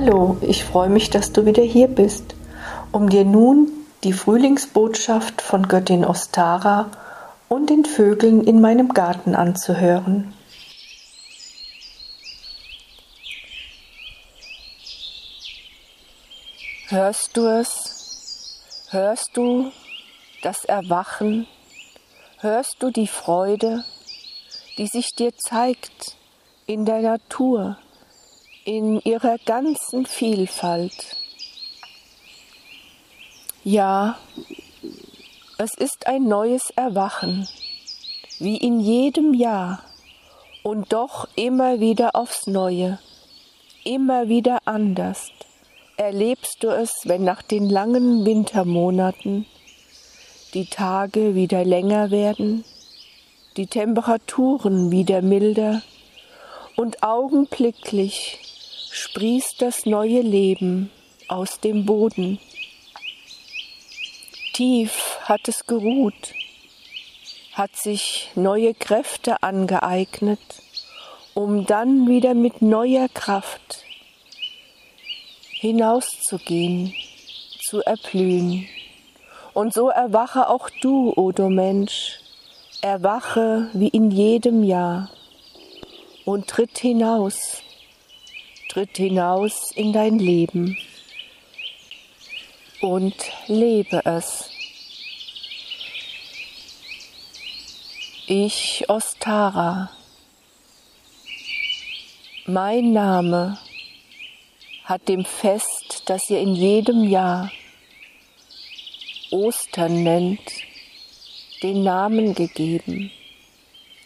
Hallo, ich freue mich, dass du wieder hier bist, um dir nun die Frühlingsbotschaft von Göttin Ostara und den Vögeln in meinem Garten anzuhören. Hörst du es? Hörst du das Erwachen? Hörst du die Freude, die sich dir zeigt in der Natur, in ihrer ganzen Vielfalt? Ja, es ist ein neues Erwachen, wie in jedem Jahr und doch immer wieder aufs Neue, immer wieder anders erlebst du es, wenn nach den langen Wintermonaten die Tage wieder länger werden, die Temperaturen wieder milder und augenblicklich sprießt das neue Leben aus dem Boden. Tief hat es geruht, hat sich neue Kräfte angeeignet, um dann wieder mit neuer Kraft hinauszugehen, zu erblühen. Und so erwache auch du, o du Mensch, erwache wie in jedem Jahr und tritt hinaus, tritt hinaus in dein Leben und lebe es. Ich, Ostara, mein Name hat dem Fest, das ihr in jedem Jahr Ostern nennt, den Namen gegeben.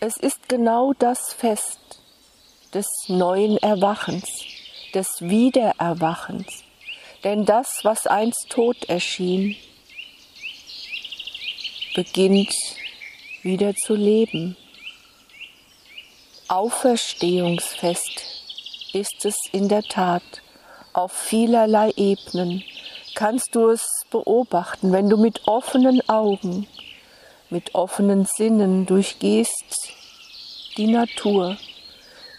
Es ist genau das Fest des neuen Erwachens, des Wiedererwachens. Denn das, was einst tot erschien, beginnt wieder zu leben. Auferstehungsfest ist es in der Tat auf vielerlei Ebenen kannst du es beobachten, wenn du mit offenen Augen, mit offenen Sinnen durchgehst die Natur,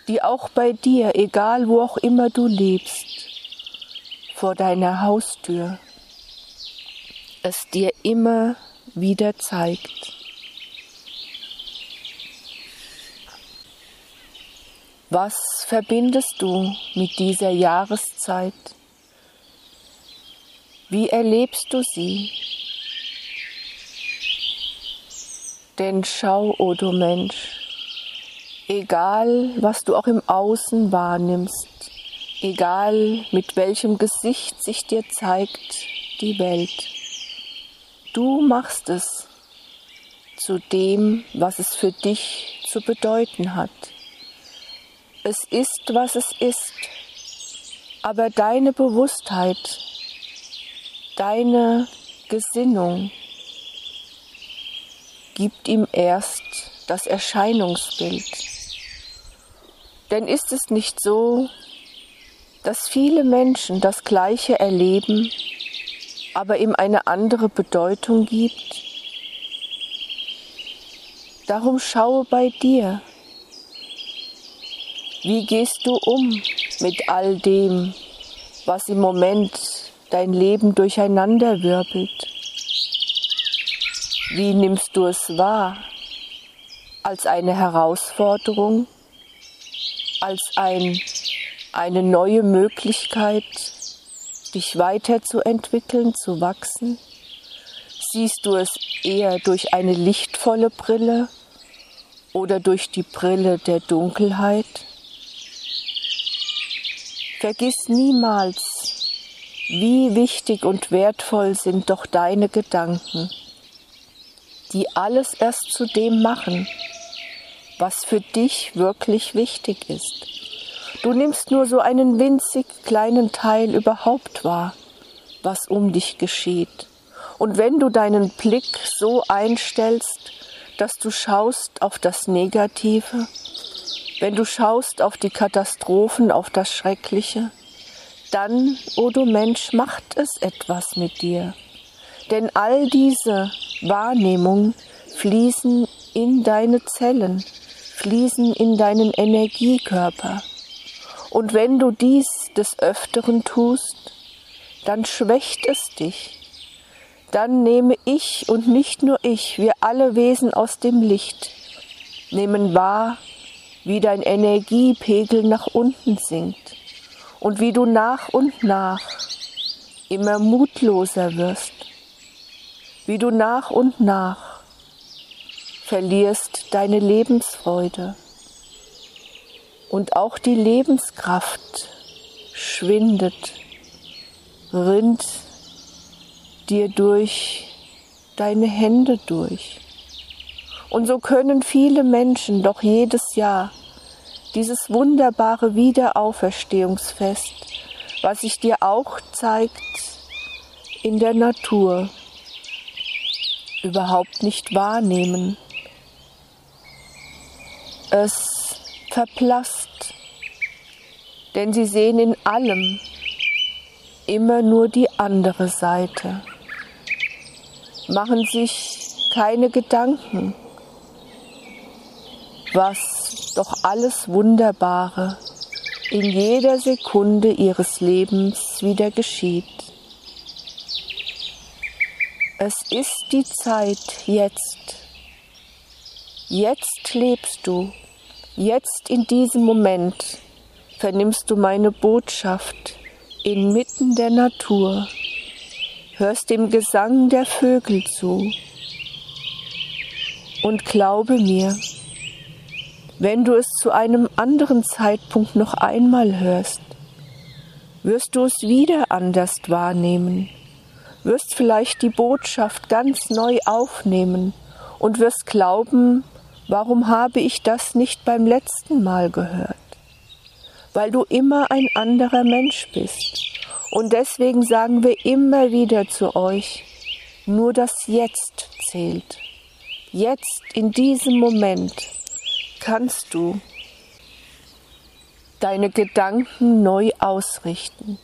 die auch bei dir, egal wo auch immer du lebst, vor deiner Haustür, es dir immer wieder zeigt. Was verbindest du mit dieser Jahreszeit? Wie erlebst du sie? Denn schau, o oh du Mensch, egal was du auch im Außen wahrnimmst, egal mit welchem Gesicht sich dir zeigt die Welt, du machst es zu dem, was es für dich zu bedeuten hat. Es ist, was es ist. Aber deine Bewusstheit, deine Gesinnung gibt ihm erst das Erscheinungsbild. Denn ist es nicht so, dass viele Menschen das Gleiche erleben, aber ihm eine andere Bedeutung gibt? Darum schaue bei dir, wie gehst du um mit all dem, was im Moment dein Leben durcheinander wirbelt? Wie nimmst du es wahr? Als eine Herausforderung? Als ein, eine neue Möglichkeit, dich weiterzuentwickeln, zu wachsen? Siehst du es eher durch eine lichtvolle Brille oder durch die Brille der Dunkelheit? Vergiss niemals, wie wichtig und wertvoll sind doch deine Gedanken, die alles erst zu dem machen, was für dich wirklich wichtig ist. Du nimmst nur so einen winzig kleinen Teil überhaupt wahr, was um dich geschieht. Und wenn du deinen Blick so einstellst, dass du schaust auf das Negative, wenn du schaust auf die Katastrophen, auf das Schreckliche, dann, o oh du Mensch, macht es etwas mit dir. Denn all diese Wahrnehmungen fließen in deine Zellen, fließen in deinen Energiekörper. Und wenn du dies des Öfteren tust, dann schwächt es dich. Dann nehme ich und nicht nur ich, wir alle Wesen aus dem Licht, nehmen wahr, wie dein Energiepegel nach unten sinkt und wie du nach und nach immer mutloser wirst, wie du nach und nach verlierst deine Lebensfreude und auch die Lebenskraft schwindet, rinnt dir durch deine Hände durch. Und so können viele Menschen doch jedes Jahr dieses wunderbare Wiederauferstehungsfest, was sich dir auch zeigt in der Natur, überhaupt nicht wahrnehmen. Es verblasst, denn sie sehen in allem immer nur die andere Seite, machen sich keine Gedanken, was doch alles Wunderbare in jeder Sekunde ihres Lebens wieder geschieht. Es ist die Zeit jetzt. Jetzt lebst du, jetzt in diesem Moment vernimmst du meine Botschaft inmitten der Natur, hörst dem Gesang der Vögel zu. Und glaube mir, wenn du es zu einem anderen Zeitpunkt noch einmal hörst, wirst du es wieder anders wahrnehmen, wirst vielleicht die Botschaft ganz neu aufnehmen und wirst glauben, warum habe ich das nicht beim letzten Mal gehört? Weil du immer ein anderer Mensch bist. Und deswegen sagen wir immer wieder zu euch, nur das Jetzt zählt. Jetzt, in diesem Moment, kannst du deine Gedanken neu ausrichten,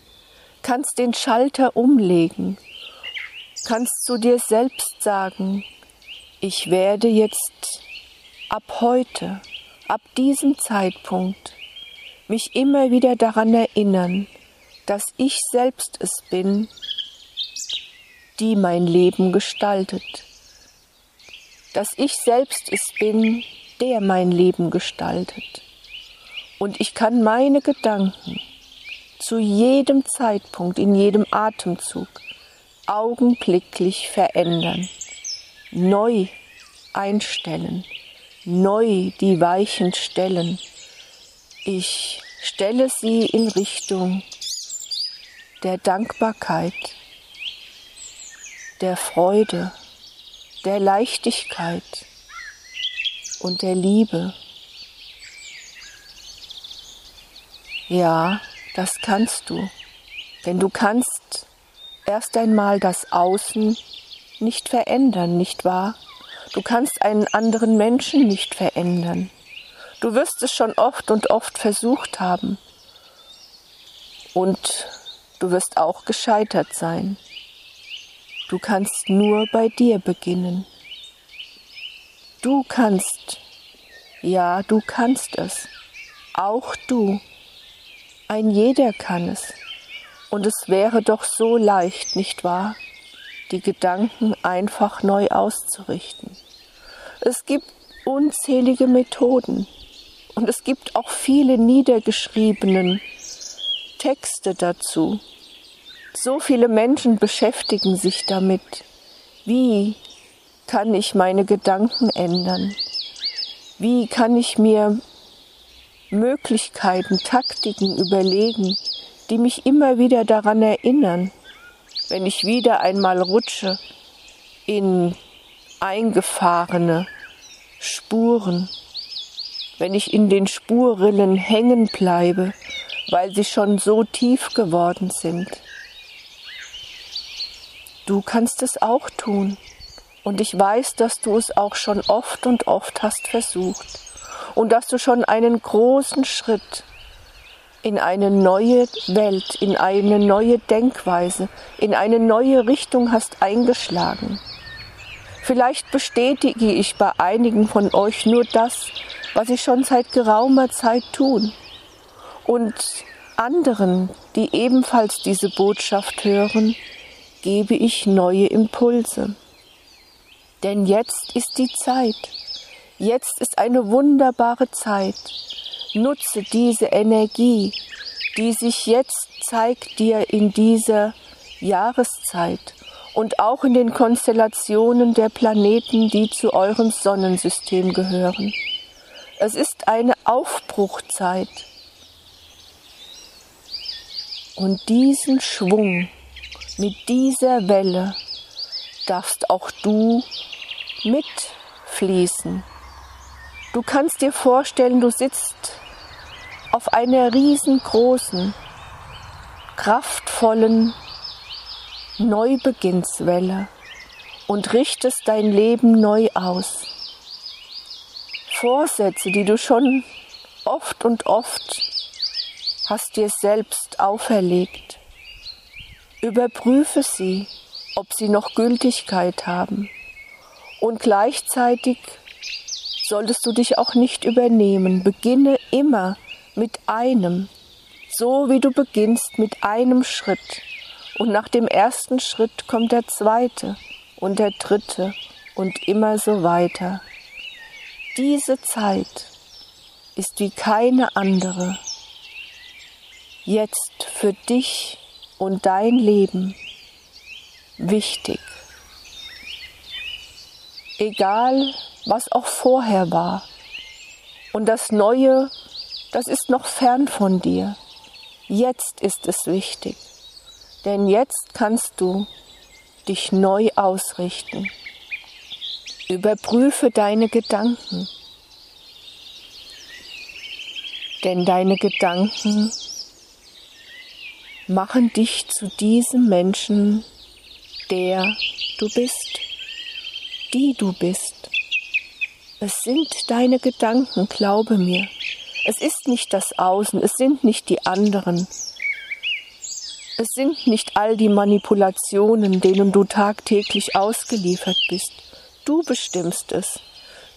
kannst den Schalter umlegen, kannst zu dir selbst sagen, ich werde jetzt ab heute, ab diesem Zeitpunkt mich immer wieder daran erinnern, dass ich selbst es bin, die mein Leben gestaltet, dass ich selbst es bin, der mein Leben gestaltet. Und ich kann meine Gedanken zu jedem Zeitpunkt, in jedem Atemzug augenblicklich verändern, neu einstellen, neu die Weichen stellen. Ich stelle sie in Richtung der Dankbarkeit, der Freude, der Leichtigkeit, und der Liebe. Ja, das kannst du, denn du kannst erst einmal das Außen nicht verändern, nicht wahr? Du kannst einen anderen Menschen nicht verändern. Du wirst es schon oft und oft versucht haben. Und du wirst auch gescheitert sein. Du kannst nur bei dir beginnen. Du kannst, ja, du kannst es. Auch du. Ein jeder kann es. Und es wäre doch so leicht, nicht wahr? Die Gedanken einfach neu auszurichten. Es gibt unzählige Methoden und es gibt auch viele niedergeschriebenen Texte dazu. So viele Menschen beschäftigen sich damit. Wie kann ich meine Gedanken ändern? Wie kann ich mir Möglichkeiten, Taktiken überlegen, die mich immer wieder daran erinnern, wenn ich wieder einmal rutsche in eingefahrene Spuren, wenn ich in den Spurrillen hängen bleibe, weil sie schon so tief geworden sind. Du kannst es auch tun. Und ich weiß, dass du es auch schon oft und oft hast versucht und dass du schon einen großen Schritt in eine neue Welt, in eine neue Denkweise, in eine neue Richtung hast eingeschlagen. Vielleicht bestätige ich bei einigen von euch nur das, was ich schon seit geraumer Zeit tun. Und anderen, die ebenfalls diese Botschaft hören, gebe ich neue Impulse. Denn jetzt ist die Zeit. Jetzt ist eine wunderbare Zeit. Nutze diese Energie, die sich jetzt zeigt dir in dieser Jahreszeit und auch in den Konstellationen der Planeten, die zu eurem Sonnensystem gehören. Es ist eine Aufbruchzeit. Und diesen Schwung mit dieser Welle darfst auch du mitfließen. Du kannst dir vorstellen, du sitzt auf einer riesengroßen, kraftvollen Neubeginnswelle und richtest dein Leben neu aus. Vorsätze, die du schon oft und oft hast dir selbst auferlegt, überprüfe sie, ob sie noch Gültigkeit haben. Und gleichzeitig solltest du dich auch nicht übernehmen. Beginne immer mit einem, so wie du beginnst mit einem Schritt. Und nach dem ersten Schritt kommt der zweite und der dritte und immer so weiter. Diese Zeit ist wie keine andere. Jetzt für dich und dein Leben wichtig. Egal, was auch vorher war. Und das Neue, das ist noch fern von dir. Jetzt ist es wichtig. Denn jetzt kannst du dich neu ausrichten. Überprüfe deine Gedanken. Denn deine Gedanken machen dich zu diesem Menschen, der du bist, die du bist. Es sind deine Gedanken, glaube mir. Es ist nicht das Außen, es sind nicht die anderen. Es sind nicht all die Manipulationen, denen du tagtäglich ausgeliefert bist. Du bestimmst es.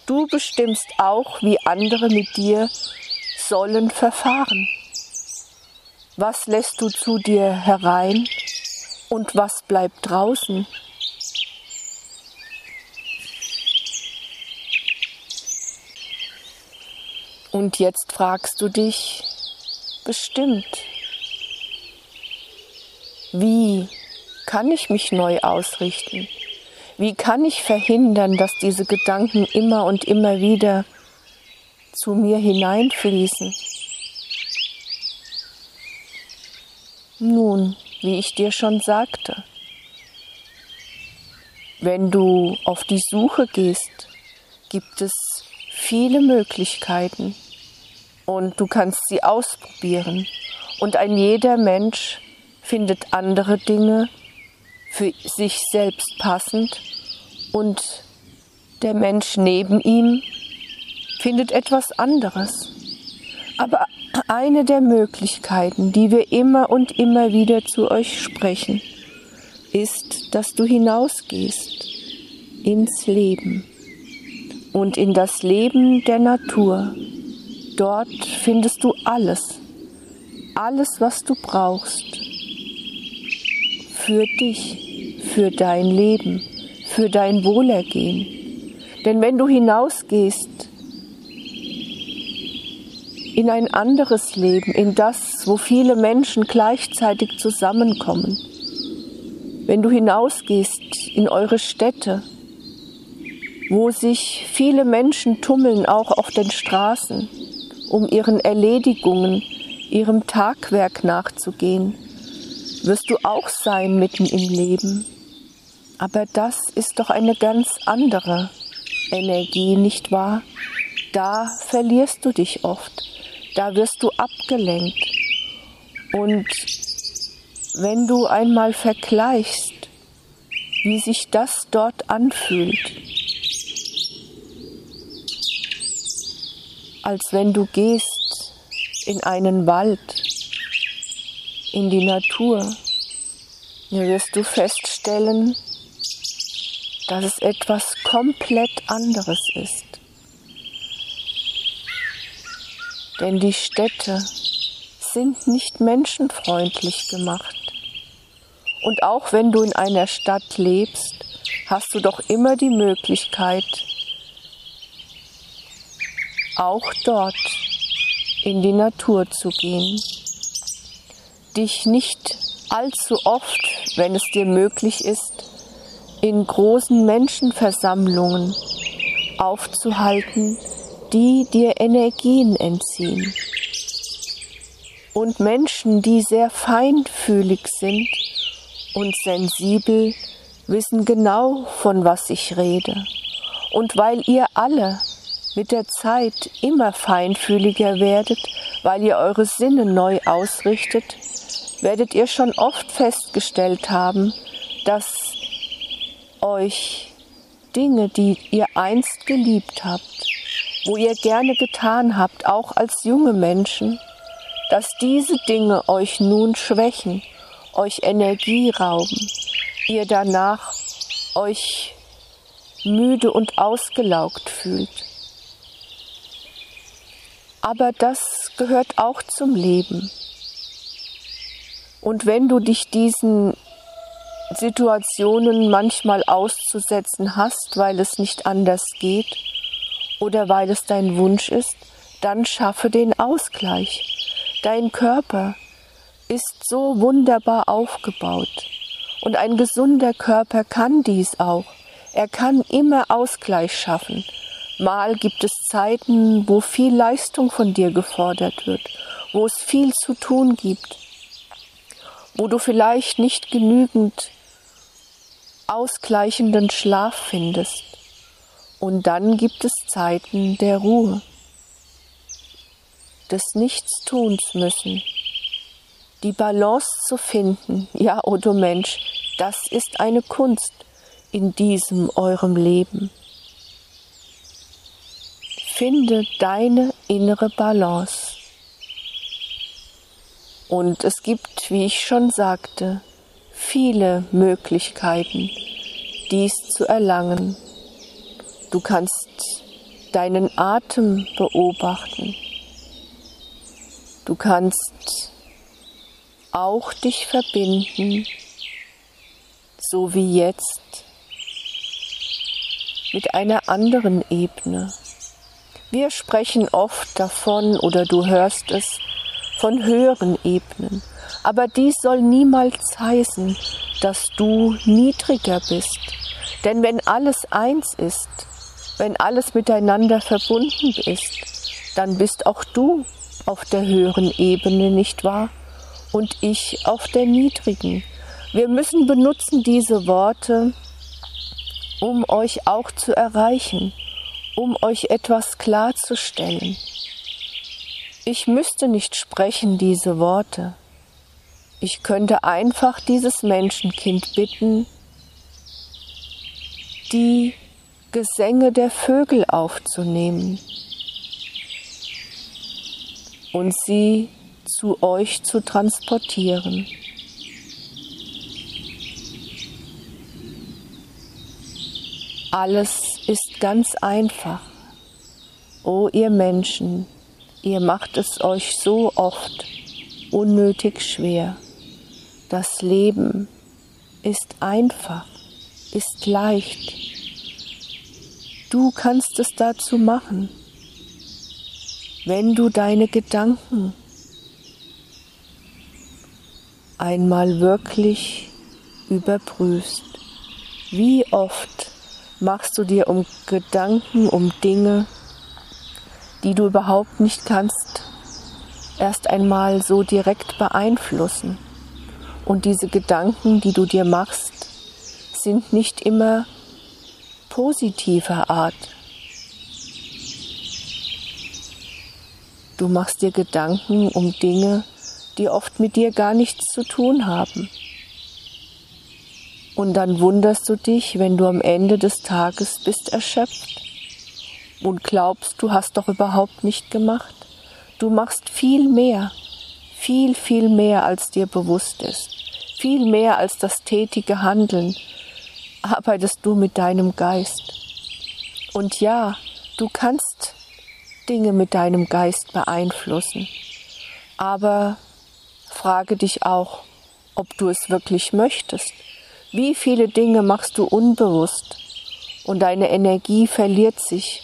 Du bestimmst auch, wie andere mit dir sollen verfahren. Was lässt du zu dir herein und was bleibt draußen? Und jetzt fragst du dich bestimmt, wie kann ich mich neu ausrichten? Wie kann ich verhindern, dass diese Gedanken immer und immer wieder zu mir hineinfließen? Nun, wie ich dir schon sagte, wenn du auf die Suche gehst, gibt es viele Möglichkeiten und du kannst sie ausprobieren. Und ein jeder Mensch findet andere Dinge für sich selbst passend und der Mensch neben ihm findet etwas anderes. Aber eine der Möglichkeiten, die wir immer und immer wieder zu euch sprechen, ist, dass du hinausgehst ins Leben und in das Leben der Natur. Dort findest du alles, alles, was du brauchst für dich, für dein Leben, für dein Wohlergehen. Denn wenn du hinausgehst in ein anderes Leben, in das, wo viele Menschen gleichzeitig zusammenkommen. Wenn du hinausgehst in eure Städte, wo sich viele Menschen tummeln, auch auf den Straßen, um ihren Erledigungen, ihrem Tagwerk nachzugehen, wirst du auch sein mitten im Leben. Aber das ist doch eine ganz andere Energie, nicht wahr? Da verlierst du dich oft da wirst du abgelenkt. Und wenn du einmal vergleichst, wie sich das dort anfühlt, als wenn du gehst in einen Wald, in die Natur, dann wirst du feststellen, dass es etwas komplett anderes ist. Denn die Städte sind nicht menschenfreundlich gemacht. Und auch wenn du in einer Stadt lebst, hast du doch immer die Möglichkeit, auch dort in die Natur zu gehen, dich nicht allzu oft, wenn es dir möglich ist, in großen Menschenversammlungen aufzuhalten, die dir Energien entziehen. Und Menschen, die sehr feinfühlig sind und sensibel, wissen genau, von was ich rede. Und weil ihr alle mit der Zeit immer feinfühliger werdet, weil ihr eure Sinne neu ausrichtet, werdet ihr schon oft festgestellt haben, dass euch Dinge, die ihr einst geliebt habt, wo ihr gerne getan habt, auch als junge Menschen, dass diese Dinge euch nun schwächen, euch Energie rauben, ihr danach euch müde und ausgelaugt fühlt. Aber das gehört auch zum Leben. Und wenn du dich diesen Situationen manchmal auszusetzen hast, weil es nicht anders geht oder weil es dein Wunsch ist, dann schaffe den Ausgleich. Dein Körper ist so wunderbar aufgebaut und ein gesunder Körper kann dies auch. Er kann immer Ausgleich schaffen. Mal gibt es Zeiten, wo viel Leistung von dir gefordert wird, wo es viel zu tun gibt, wo du vielleicht nicht genügend ausgleichenden Schlaf findest. Und dann gibt es Zeiten der Ruhe, des Nichtstuns müssen. Die Balance zu finden, ja, o oh du Mensch, das ist eine Kunst in diesem eurem Leben. Finde deine innere Balance. Und es gibt, wie ich schon sagte, viele Möglichkeiten, dies zu erlangen. Du kannst deinen Atem beobachten. Du kannst auch dich verbinden, so wie jetzt, mit einer anderen Ebene. Wir sprechen oft davon oder du hörst es von höheren Ebenen. Aber dies soll niemals heißen, dass du niedriger bist. Denn wenn alles eins ist, wenn alles miteinander verbunden ist, dann bist auch du auf der höheren Ebene, nicht wahr? Und ich auf der niedrigen. Wir müssen benutzen diese Worte, um euch auch zu erreichen, um euch etwas klarzustellen. Ich müsste nicht sprechen diese Worte. Ich könnte einfach dieses Menschenkind bitten, die Gesänge der Vögel aufzunehmen und sie zu euch zu transportieren. Alles ist ganz einfach. O ihr Menschen, ihr macht es euch so oft unnötig schwer. Das Leben ist einfach, ist leicht. Du kannst es dazu machen, wenn du deine Gedanken einmal wirklich überprüfst. Wie oft machst du dir um Gedanken, um Dinge, die du überhaupt nicht kannst, erst einmal so direkt beeinflussen? Und diese Gedanken, die du dir machst, sind nicht immer positiver Art. Du machst dir Gedanken um Dinge, die oft mit dir gar nichts zu tun haben. Und dann wunderst du dich, wenn du am Ende des Tages bist erschöpft und glaubst, du hast doch überhaupt nicht gemacht. Du machst viel mehr, viel, viel mehr, als dir bewusst ist, viel mehr als das tätige Handeln, arbeitest du mit deinem Geist. Und ja, du kannst Dinge mit deinem Geist beeinflussen, Aber frage dich auch, ob du es wirklich möchtest. Wie viele Dinge machst du unbewusst und deine Energie verliert sich,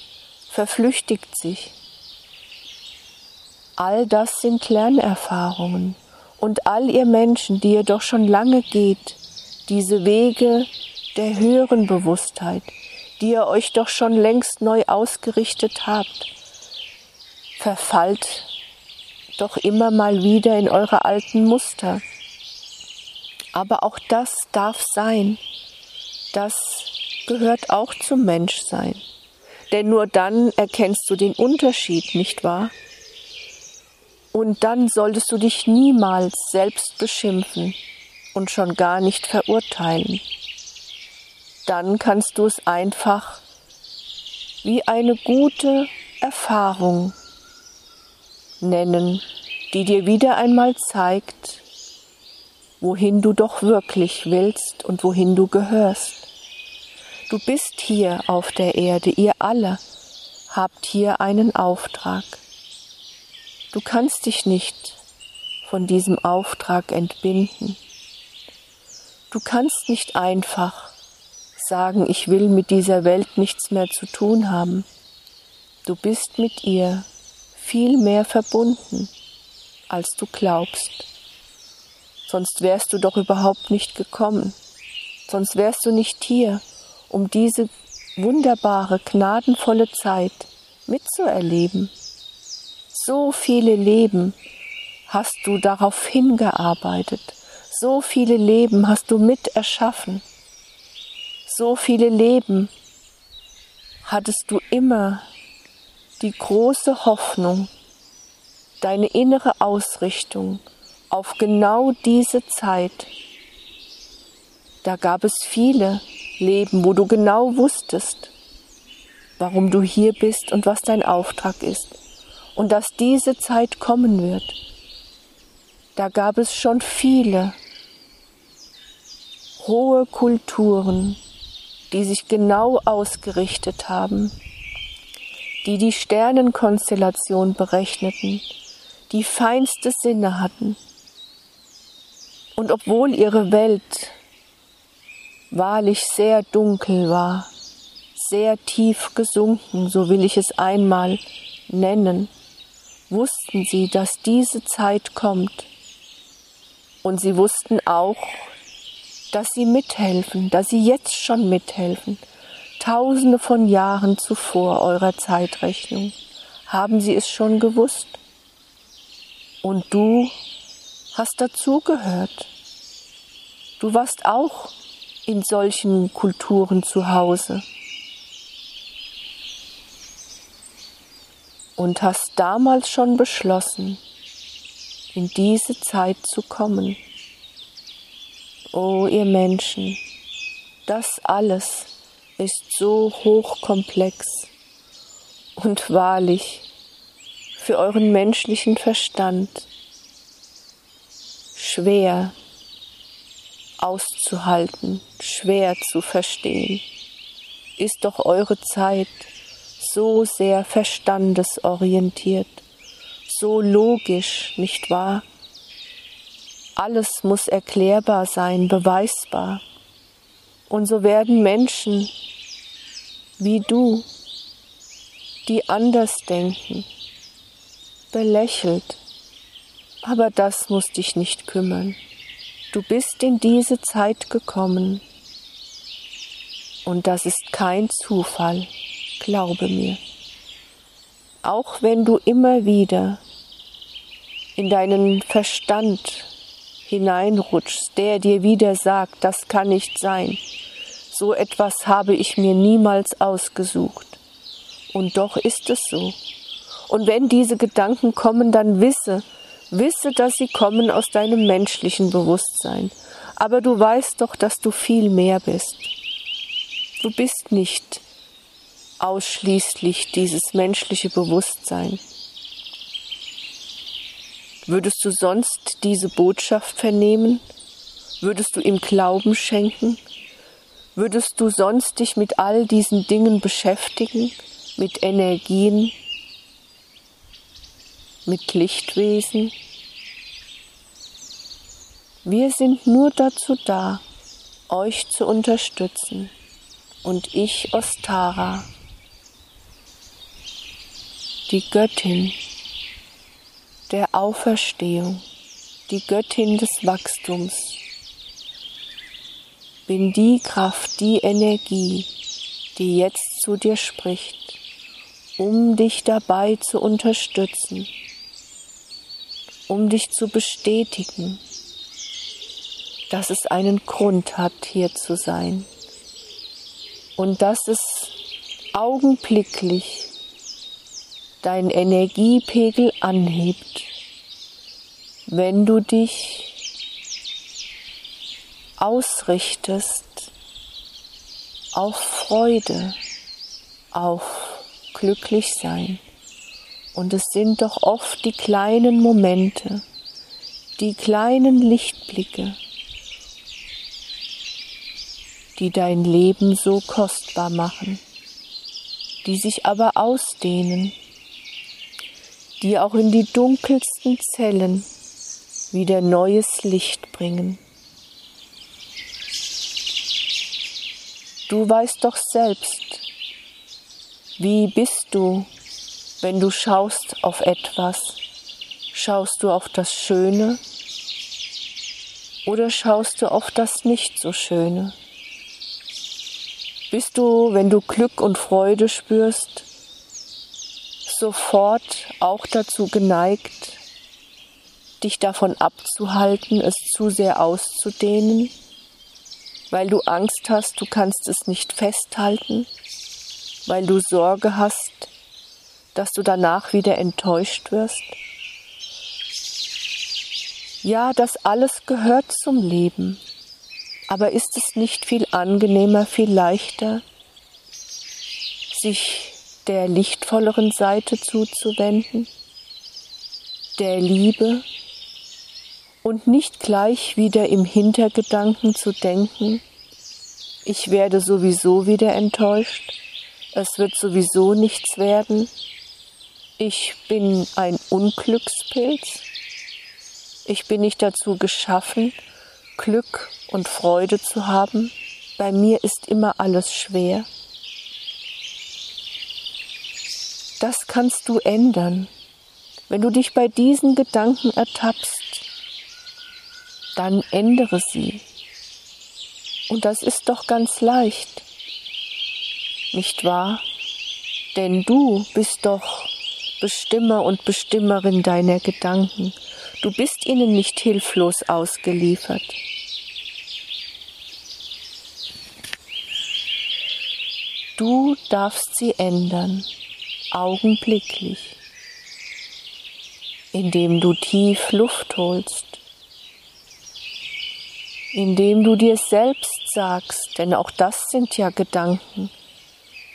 verflüchtigt sich. All das sind Lernerfahrungen und all ihr Menschen, die ihr doch schon lange geht, diese Wege der höheren Bewusstheit, die ihr euch doch schon längst neu ausgerichtet habt, verfallt doch immer mal wieder in eure alten Muster. Aber auch das darf sein. Das gehört auch zum Menschsein. Denn nur dann erkennst du den Unterschied, nicht wahr? Und dann solltest du dich niemals selbst beschimpfen und schon gar nicht verurteilen. Dann kannst du es einfach wie eine gute Erfahrung nennen, die dir wieder einmal zeigt, wohin du doch wirklich willst und wohin du gehörst. Du bist hier auf der Erde, ihr alle habt hier einen Auftrag. Du kannst dich nicht von diesem Auftrag entbinden. Du kannst nicht einfach sagen, ich will mit dieser Welt nichts mehr zu tun haben. Du bist mit ihr viel mehr verbunden, als du glaubst. Sonst wärst du doch überhaupt nicht gekommen. Sonst wärst du nicht hier, um diese wunderbare, gnadenvolle Zeit mitzuerleben. So viele Leben hast du darauf hingearbeitet. So viele Leben hast du mit erschaffen. So viele Leben hattest du immer die große Hoffnung, deine innere Ausrichtung auf genau diese Zeit. Da gab es viele Leben, wo du genau wusstest, warum du hier bist und was dein Auftrag ist und dass diese Zeit kommen wird. Da gab es schon viele hohe Kulturen, die sich genau ausgerichtet haben, die die Sternenkonstellation berechneten, die feinste Sinne hatten. Und obwohl ihre Welt wahrlich sehr dunkel war, sehr tief gesunken, so will ich es einmal nennen, wussten sie, dass diese Zeit kommt. Und sie wussten auch, dass sie mithelfen, dass sie jetzt schon mithelfen. Tausende von Jahren zuvor eurer Zeitrechnung haben sie es schon gewusst. Und du hast dazugehört. Du warst auch in solchen Kulturen zu Hause und hast damals schon beschlossen, in diese Zeit zu kommen. O oh, ihr Menschen, das alles ist so hochkomplex und wahrlich für euren menschlichen Verstand schwer auszuhalten, schwer zu verstehen, ist doch eure Zeit so sehr verstandesorientiert, so logisch, nicht wahr? Alles muss erklärbar sein, beweisbar. Und so werden Menschen wie du, die anders denken, belächelt. Aber das muss dich nicht kümmern. Du bist in diese Zeit gekommen und das ist kein Zufall, glaube mir. Auch wenn du immer wieder in deinen Verstand hineinrutschst, der dir wieder sagt, das kann nicht sein, so etwas habe ich mir niemals ausgesucht. Und doch ist es so. Und wenn diese Gedanken kommen, dann wisse, Wisse, dass sie kommen aus deinem menschlichen Bewusstsein. Aber du weißt doch, dass du viel mehr bist. Du bist nicht ausschließlich dieses menschliche Bewusstsein. Würdest du sonst diese Botschaft vernehmen? Würdest du ihm Glauben schenken? Würdest du sonst dich mit all diesen Dingen beschäftigen, mit Energien, mit Lichtwesen, Wir sind nur dazu da, euch zu unterstützen. Und ich, Ostara, die Göttin der Auferstehung, die Göttin des Wachstums, bin die Kraft, die Energie, die jetzt zu dir spricht, um dich dabei zu unterstützen, um dich zu bestätigen, dass es einen Grund hat, hier zu sein und dass es augenblicklich dein Energiepegel anhebt, wenn du dich ausrichtest auf Freude, auf Glücklichsein. Und es sind doch oft die kleinen Momente, die kleinen Lichtblicke, die dein Leben so kostbar machen, die sich aber ausdehnen, die auch in die dunkelsten Zellen wieder neues Licht bringen. Du weißt doch selbst, wie bist du, wenn du schaust auf etwas? Schaust du auf das Schöne oder schaust du auf das nicht so Schöne? Bist du, wenn du Glück und Freude spürst, sofort auch dazu geneigt, dich davon abzuhalten, es zu sehr auszudehnen? weil du Angst hast, du kannst es nicht festhalten, weil du Sorge hast, dass du danach wieder enttäuscht wirst. Ja, das alles gehört zum Leben, aber ist es nicht viel angenehmer, viel leichter, sich der lichtvolleren Seite zuzuwenden, der Liebe, und nicht gleich wieder im Hintergedanken zu denken, ich werde sowieso wieder enttäuscht, es wird sowieso nichts werden, ich bin ein Unglückspilz, ich bin nicht dazu geschaffen, Glück und Freude zu haben, bei mir ist immer alles schwer. Das kannst du ändern, wenn du dich bei diesen Gedanken ertappst dann ändere sie. Und das ist doch ganz leicht, nicht wahr? Denn du bist doch Bestimmer und Bestimmerin deiner Gedanken. Du bist ihnen nicht hilflos ausgeliefert. Du darfst sie ändern, augenblicklich, indem du tief Luft holst indem du dir selbst sagst, denn auch das sind ja Gedanken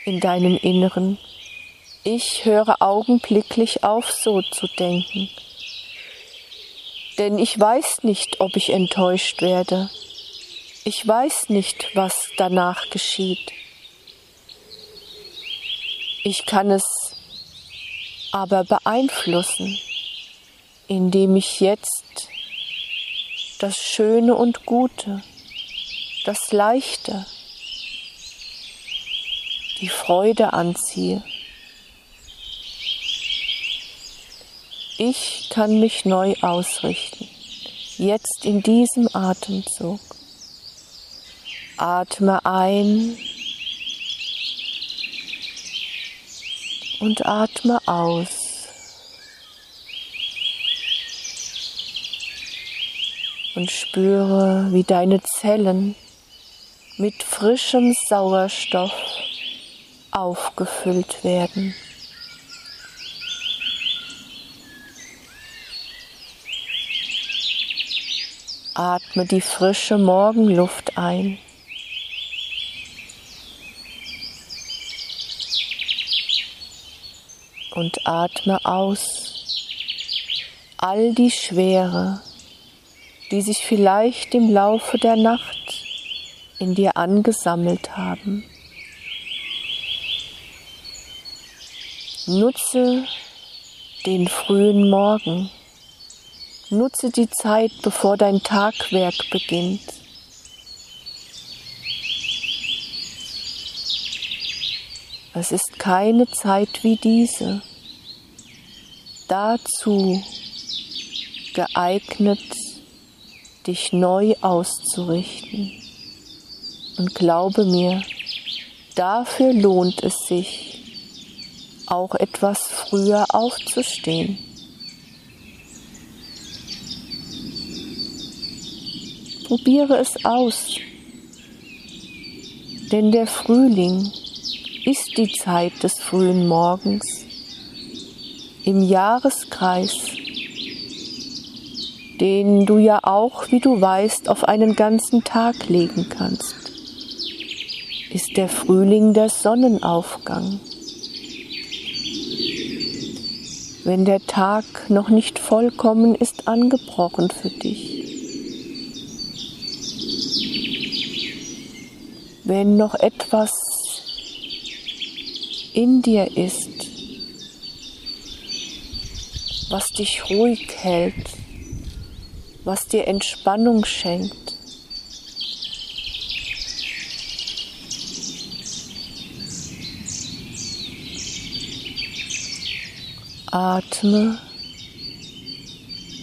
in deinem Inneren, ich höre augenblicklich auf, so zu denken. Denn ich weiß nicht, ob ich enttäuscht werde. Ich weiß nicht, was danach geschieht. Ich kann es aber beeinflussen, indem ich jetzt das Schöne und Gute, das Leichte, die Freude anziehe. Ich kann mich neu ausrichten, jetzt in diesem Atemzug. Atme ein und atme aus. und spüre, wie deine Zellen mit frischem Sauerstoff aufgefüllt werden. Atme die frische Morgenluft ein. Und atme aus all die Schwere, die sich vielleicht im Laufe der Nacht in dir angesammelt haben. Nutze den frühen Morgen, Nutze die Zeit, bevor dein Tagwerk beginnt. Es ist keine Zeit wie diese. Dazu geeignet, dich neu auszurichten. Und glaube mir, dafür lohnt es sich, auch etwas früher aufzustehen. Probiere es aus, denn der Frühling ist die Zeit des frühen Morgens im Jahreskreis, den du ja auch, wie du weißt, auf einen ganzen Tag legen kannst, ist der Frühling der Sonnenaufgang. Wenn der Tag noch nicht vollkommen ist angebrochen für dich. Wenn noch etwas in dir ist, was dich ruhig hält, was dir Entspannung schenkt. Atme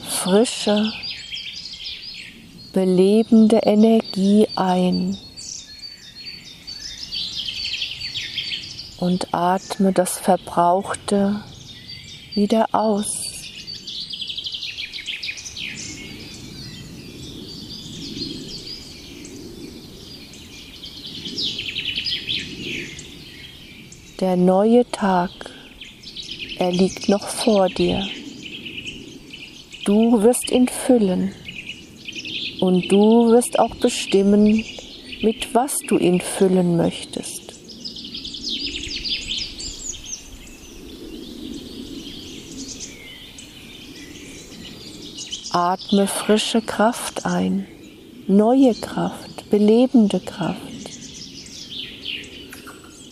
frische, belebende Energie ein und atme das Verbrauchte wieder aus. Der neue Tag, er liegt noch vor dir. Du wirst ihn füllen und du wirst auch bestimmen, mit was du ihn füllen möchtest. Atme frische Kraft ein, neue Kraft, belebende Kraft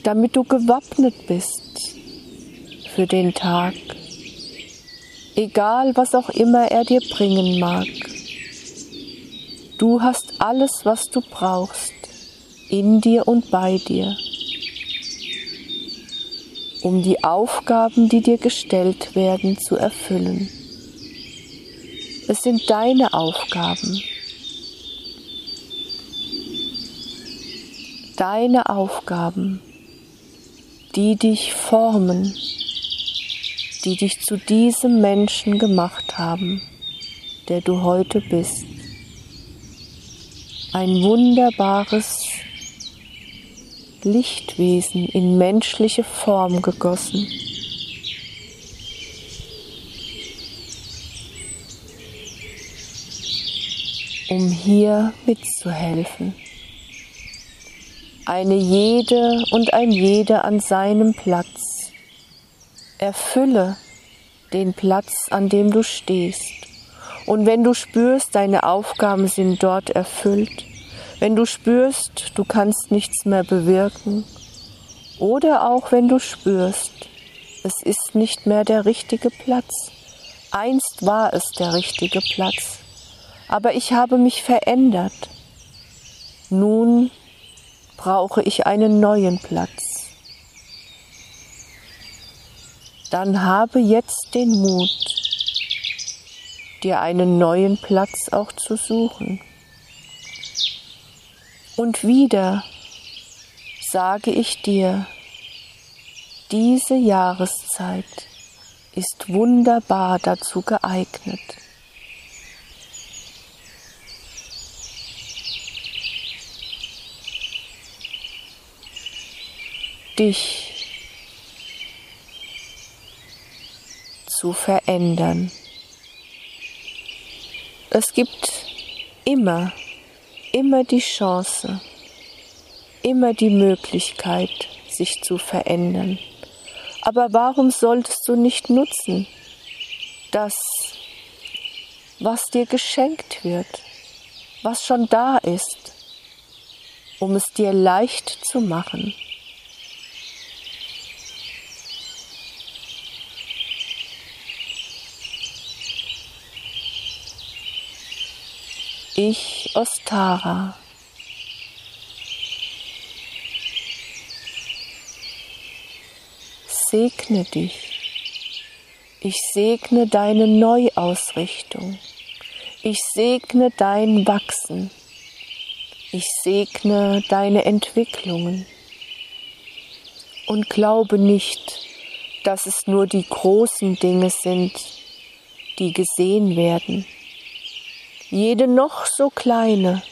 damit du gewappnet bist für den Tag, egal was auch immer er dir bringen mag. Du hast alles, was du brauchst, in dir und bei dir, um die Aufgaben, die dir gestellt werden, zu erfüllen. Es sind deine Aufgaben. Deine Aufgaben die dich formen, die dich zu diesem Menschen gemacht haben, der du heute bist. Ein wunderbares Lichtwesen in menschliche Form gegossen. Um hier mitzuhelfen eine jede und ein jeder an seinem Platz. Erfülle den Platz, an dem du stehst. Und wenn du spürst, deine Aufgaben sind dort erfüllt, wenn du spürst, du kannst nichts mehr bewirken, oder auch wenn du spürst, es ist nicht mehr der richtige Platz. Einst war es der richtige Platz, aber ich habe mich verändert. Nun brauche ich einen neuen Platz. Dann habe jetzt den Mut, dir einen neuen Platz auch zu suchen. Und wieder sage ich dir, diese Jahreszeit ist wunderbar dazu geeignet. Dich zu verändern. Es gibt immer, immer die Chance, immer die Möglichkeit, sich zu verändern. Aber warum solltest du nicht nutzen, das, was dir geschenkt wird, was schon da ist, um es dir leicht zu machen? Ich, Ostara. Segne dich. Ich segne deine Neuausrichtung. Ich segne dein Wachsen. Ich segne deine Entwicklungen. Und glaube nicht, dass es nur die großen Dinge sind, die gesehen werden. Jede noch so kleine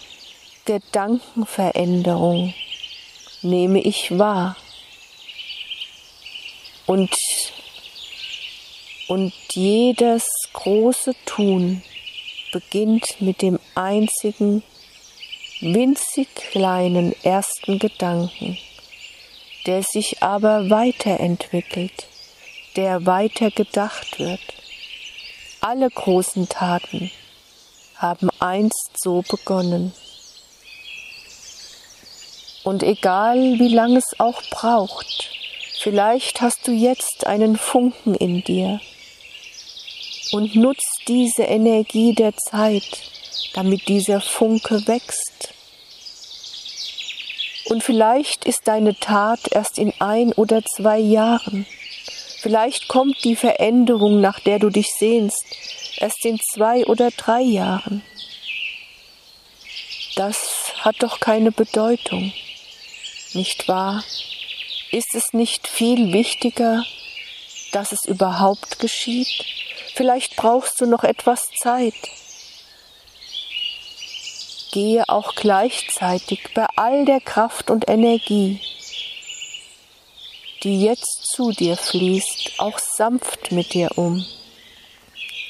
Gedankenveränderung nehme ich wahr. Und, und jedes große Tun beginnt mit dem einzigen, winzig kleinen ersten Gedanken, der sich aber weiterentwickelt, der weiter gedacht wird. Alle großen Taten haben einst so begonnen. Und egal wie lange es auch braucht, vielleicht hast du jetzt einen Funken in dir und nutzt diese Energie der Zeit, damit dieser Funke wächst. Und vielleicht ist deine Tat erst in ein oder zwei Jahren. Vielleicht kommt die Veränderung, nach der du dich sehnst, erst in zwei oder drei Jahren. Das hat doch keine Bedeutung, nicht wahr? Ist es nicht viel wichtiger, dass es überhaupt geschieht? Vielleicht brauchst du noch etwas Zeit. Gehe auch gleichzeitig bei all der Kraft und Energie, die jetzt zu dir fließt, auch sanft mit dir um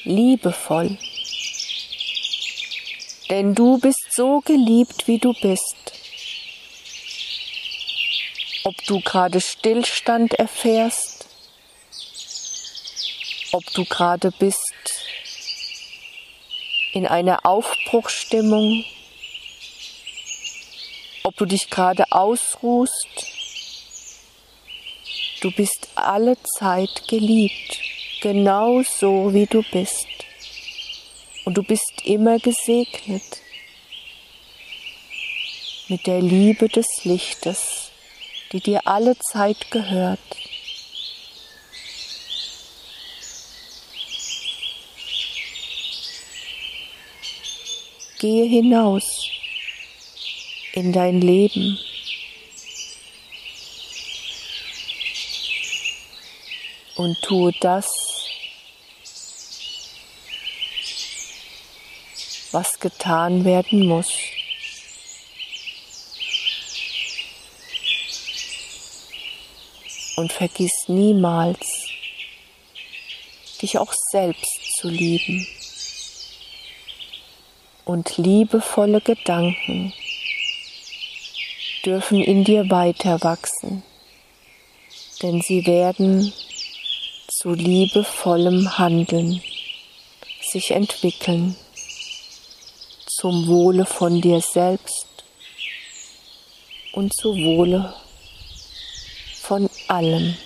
liebevoll. Denn du bist so geliebt, wie du bist. Ob du gerade Stillstand erfährst, ob du gerade bist in einer Aufbruchstimmung, ob du dich gerade ausruhst, du bist alle Zeit geliebt genau so, wie du bist. Und du bist immer gesegnet mit der Liebe des Lichtes, die dir alle Zeit gehört. Gehe hinaus in dein Leben. Und tue das, was getan werden muss. Und vergiss niemals, dich auch selbst zu lieben. Und liebevolle Gedanken dürfen in dir weiter wachsen, denn sie werden zu liebevollem Handeln sich entwickeln zum Wohle von dir selbst und zu Wohle von allem.